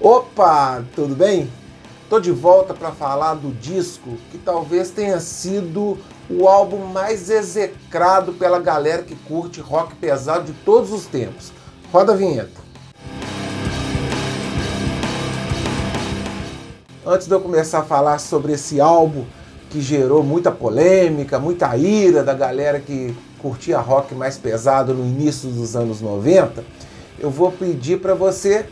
Opa, tudo bem? Tô de volta para falar do disco que talvez tenha sido o álbum mais execrado pela galera que curte rock pesado de todos os tempos. Roda a vinheta. Antes de eu começar a falar sobre esse álbum que gerou muita polêmica, muita ira da galera que curtia rock mais pesado no início dos anos 90, eu vou pedir para você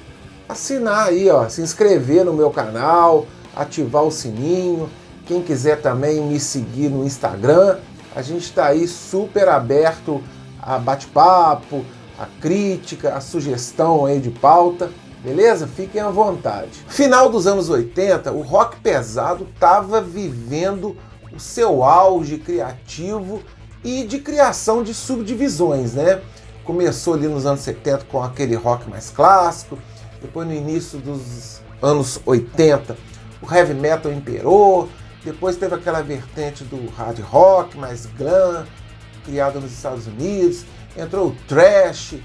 assinar aí, ó, se inscrever no meu canal, ativar o sininho. Quem quiser também me seguir no Instagram, a gente está aí super aberto a bate-papo, a crítica, a sugestão aí de pauta, beleza? Fiquem à vontade. Final dos anos 80, o rock pesado estava vivendo o seu auge criativo e de criação de subdivisões, né? Começou ali nos anos 70 com aquele rock mais clássico, depois no início dos anos 80 o heavy metal imperou, depois teve aquela vertente do hard rock mais glam, criado nos Estados Unidos, entrou o thrash,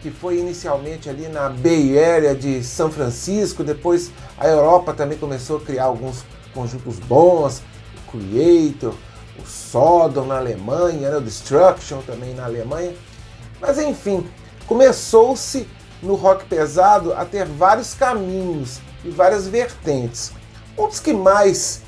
que foi inicialmente ali na Bay Area de São Francisco, depois a Europa também começou a criar alguns conjuntos bons, o Creator, o Sodom na Alemanha, né, o Destruction também na Alemanha. Mas enfim, começou-se no rock pesado a ter vários caminhos e várias vertentes. Um dos que mais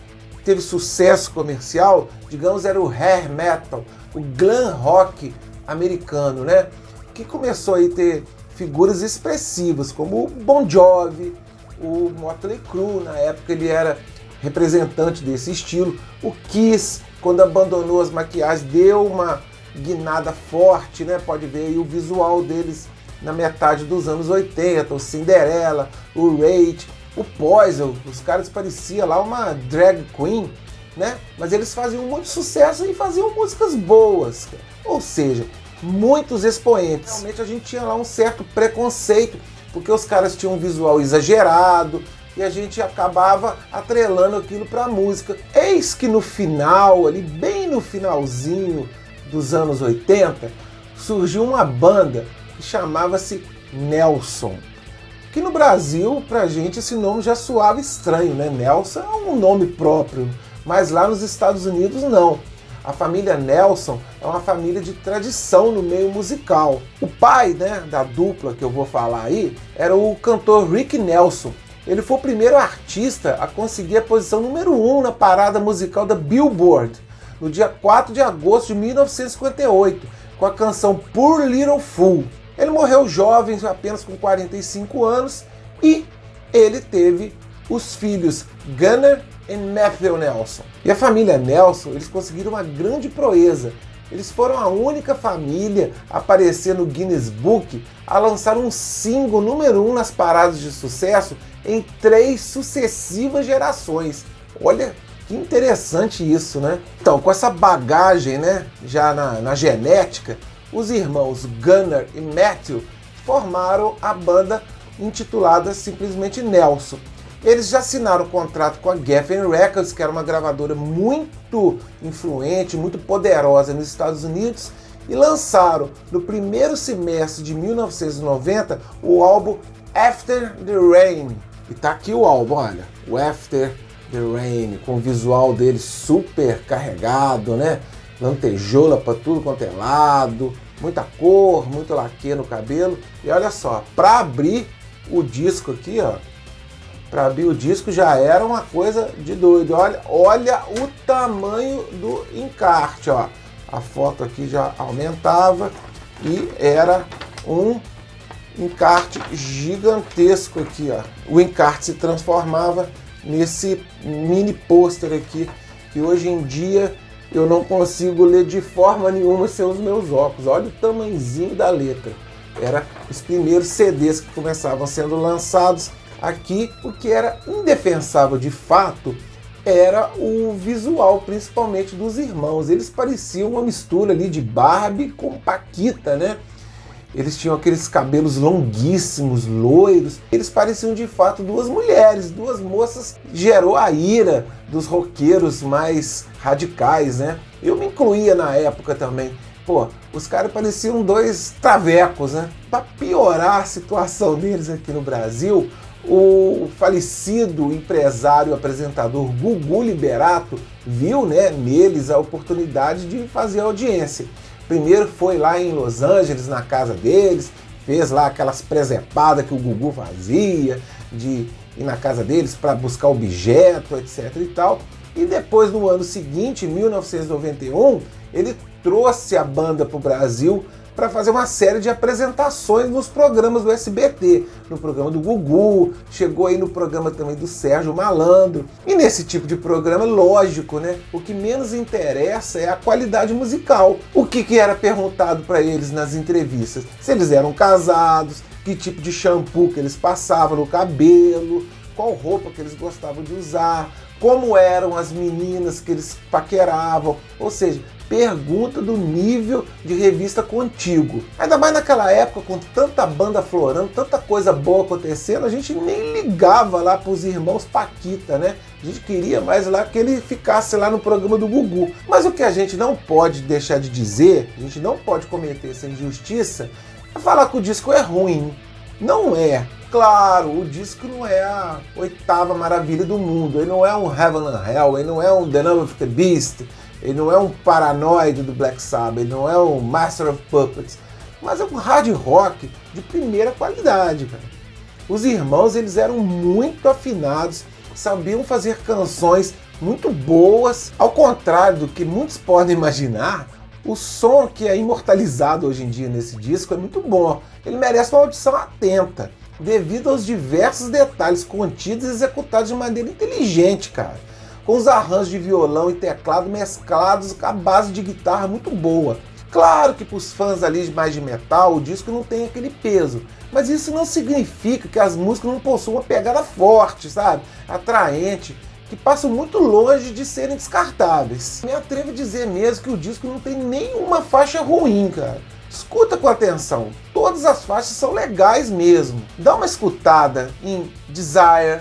teve sucesso comercial, digamos, era o hair metal, o glam rock americano, né? Que começou a ter figuras expressivas como o Bon Jovi, o Motley Crue, na época ele era representante desse estilo. O Kiss, quando abandonou as maquiagens, deu uma guinada forte, né? Pode ver aí o visual deles na metade dos anos 80, o Cinderella, o Rage, o Poison, os caras pareciam lá uma drag queen, né? Mas eles faziam muito sucesso e faziam músicas boas. Ou seja, muitos expoentes. Realmente a gente tinha lá um certo preconceito, porque os caras tinham um visual exagerado e a gente acabava atrelando aquilo para a música. Eis que no final, ali bem no finalzinho dos anos 80, surgiu uma banda que chamava-se Nelson. Que no Brasil, pra gente, esse nome já soava estranho, né? Nelson é um nome próprio, mas lá nos Estados Unidos não. A família Nelson é uma família de tradição no meio musical. O pai né, da dupla que eu vou falar aí era o cantor Rick Nelson. Ele foi o primeiro artista a conseguir a posição número 1 um na parada musical da Billboard no dia 4 de agosto de 1958 com a canção Poor Little Fool. Ele morreu jovem, apenas com 45 anos, e ele teve os filhos Gunnar e Matthew Nelson. E a família Nelson, eles conseguiram uma grande proeza. Eles foram a única família a aparecer no Guinness Book a lançar um single número um nas paradas de sucesso em três sucessivas gerações. Olha que interessante isso, né? Então, com essa bagagem, né, já na, na genética, os irmãos Gunnar e Matthew formaram a banda intitulada simplesmente Nelson. Eles já assinaram um contrato com a Geffen Records, que era uma gravadora muito influente, muito poderosa nos Estados Unidos, e lançaram no primeiro semestre de 1990 o álbum After the Rain. E tá aqui o álbum, olha, o After the Rain, com o visual dele super carregado, né? Lantejoula para tudo quanto é lado, muita cor, muito laque no cabelo. E olha só, para abrir o disco aqui, ó, para abrir o disco já era uma coisa de doido. Olha, olha o tamanho do encarte, ó. A foto aqui já aumentava e era um encarte gigantesco aqui, ó. O encarte se transformava nesse mini pôster aqui que hoje em dia eu não consigo ler de forma nenhuma sem os meus óculos. Olha o tamanhozinho da letra. Era os primeiros CDs que começavam sendo lançados aqui, o que era indefensável de fato era o visual, principalmente dos irmãos. Eles pareciam uma mistura ali de Barbie com Paquita, né? Eles tinham aqueles cabelos longuíssimos, loiros. Eles pareciam de fato duas mulheres, duas moças. Gerou a ira dos roqueiros mais radicais, né? Eu me incluía na época também. Pô, os caras pareciam dois travecos, né? Para piorar a situação deles aqui no Brasil, o falecido empresário apresentador Gugu Liberato viu né, neles a oportunidade de fazer audiência. Primeiro foi lá em Los Angeles, na casa deles, fez lá aquelas presepadas que o Gugu fazia, de ir na casa deles para buscar objeto, etc e tal. E depois, no ano seguinte, em 1991, ele trouxe a banda para o Brasil para fazer uma série de apresentações nos programas do SBT, no programa do Gugu, chegou aí no programa também do Sérgio Malandro. E nesse tipo de programa, lógico, né? O que menos interessa é a qualidade musical. O que, que era perguntado para eles nas entrevistas? Se eles eram casados, que tipo de shampoo que eles passavam no cabelo, qual roupa que eles gostavam de usar, como eram as meninas que eles paqueravam, ou seja, pergunta do nível de revista contigo. Ainda mais naquela época, com tanta banda florando, tanta coisa boa acontecendo, a gente nem ligava lá para os irmãos Paquita, né? A gente queria mais lá que ele ficasse lá no programa do Gugu. Mas o que a gente não pode deixar de dizer, a gente não pode cometer essa injustiça, é falar que o disco é ruim. Não é. Claro, o disco não é a oitava maravilha do mundo, ele não é um Heaven and Hell, ele não é um The Number of the Beast, ele não é um Paranoid do Black Sabbath, ele não é um Master of Puppets, mas é um hard rock de primeira qualidade, cara. Os irmãos, eles eram muito afinados, sabiam fazer canções muito boas, ao contrário do que muitos podem imaginar, o som que é imortalizado hoje em dia nesse disco é muito bom. Ele merece uma audição atenta devido aos diversos detalhes contidos e executados de maneira inteligente, cara. Com os arranjos de violão e teclado mesclados com a base de guitarra muito boa. Claro que para os fãs ali mais de metal, o disco não tem aquele peso, mas isso não significa que as músicas não possuam uma pegada forte, sabe? Atraente, que passam muito longe de serem descartáveis. Me atrevo a dizer mesmo que o disco não tem nenhuma faixa ruim, cara. Escuta com atenção, todas as faixas são legais mesmo. Dá uma escutada em Desire,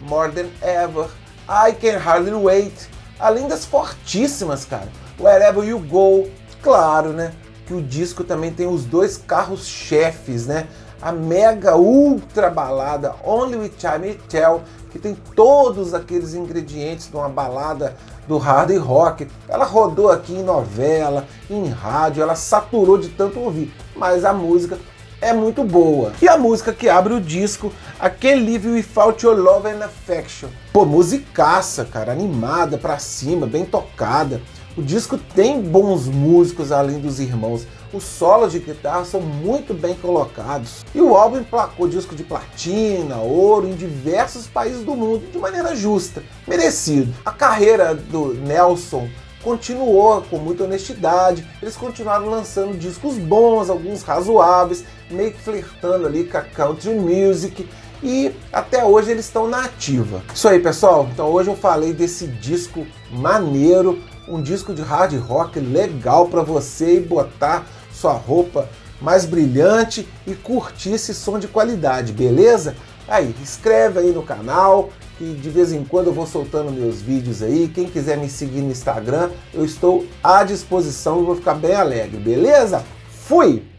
More Than Ever, I Can Hardly Wait, além das fortíssimas, cara. Wherever You Go, claro, né? Que o disco também tem os dois carros chefes, né? A mega ultra balada Only With Time Tell, que tem todos aqueles ingredientes de uma balada do hard rock. Ela rodou aqui em novela, em rádio, ela saturou de tanto ouvir, mas a música é muito boa. E a música que abre o disco, aquele Live Without Your Love and Affection. Pô, musicaça, cara, animada pra cima, bem tocada. O disco tem bons músicos além dos irmãos. Os solos de guitarra são muito bem colocados. E o álbum emplacou disco de platina, ouro em diversos países do mundo de maneira justa, merecido. A carreira do Nelson continuou com muita honestidade. Eles continuaram lançando discos bons, alguns razoáveis, meio que flertando ali com a country music. E até hoje eles estão na ativa. Isso aí, pessoal. Então hoje eu falei desse disco maneiro, um disco de hard rock legal para você botar sua roupa mais brilhante e curtir esse som de qualidade, beleza? Aí, inscreve aí no canal, que de vez em quando eu vou soltando meus vídeos aí. Quem quiser me seguir no Instagram, eu estou à disposição e vou ficar bem alegre, beleza? Fui!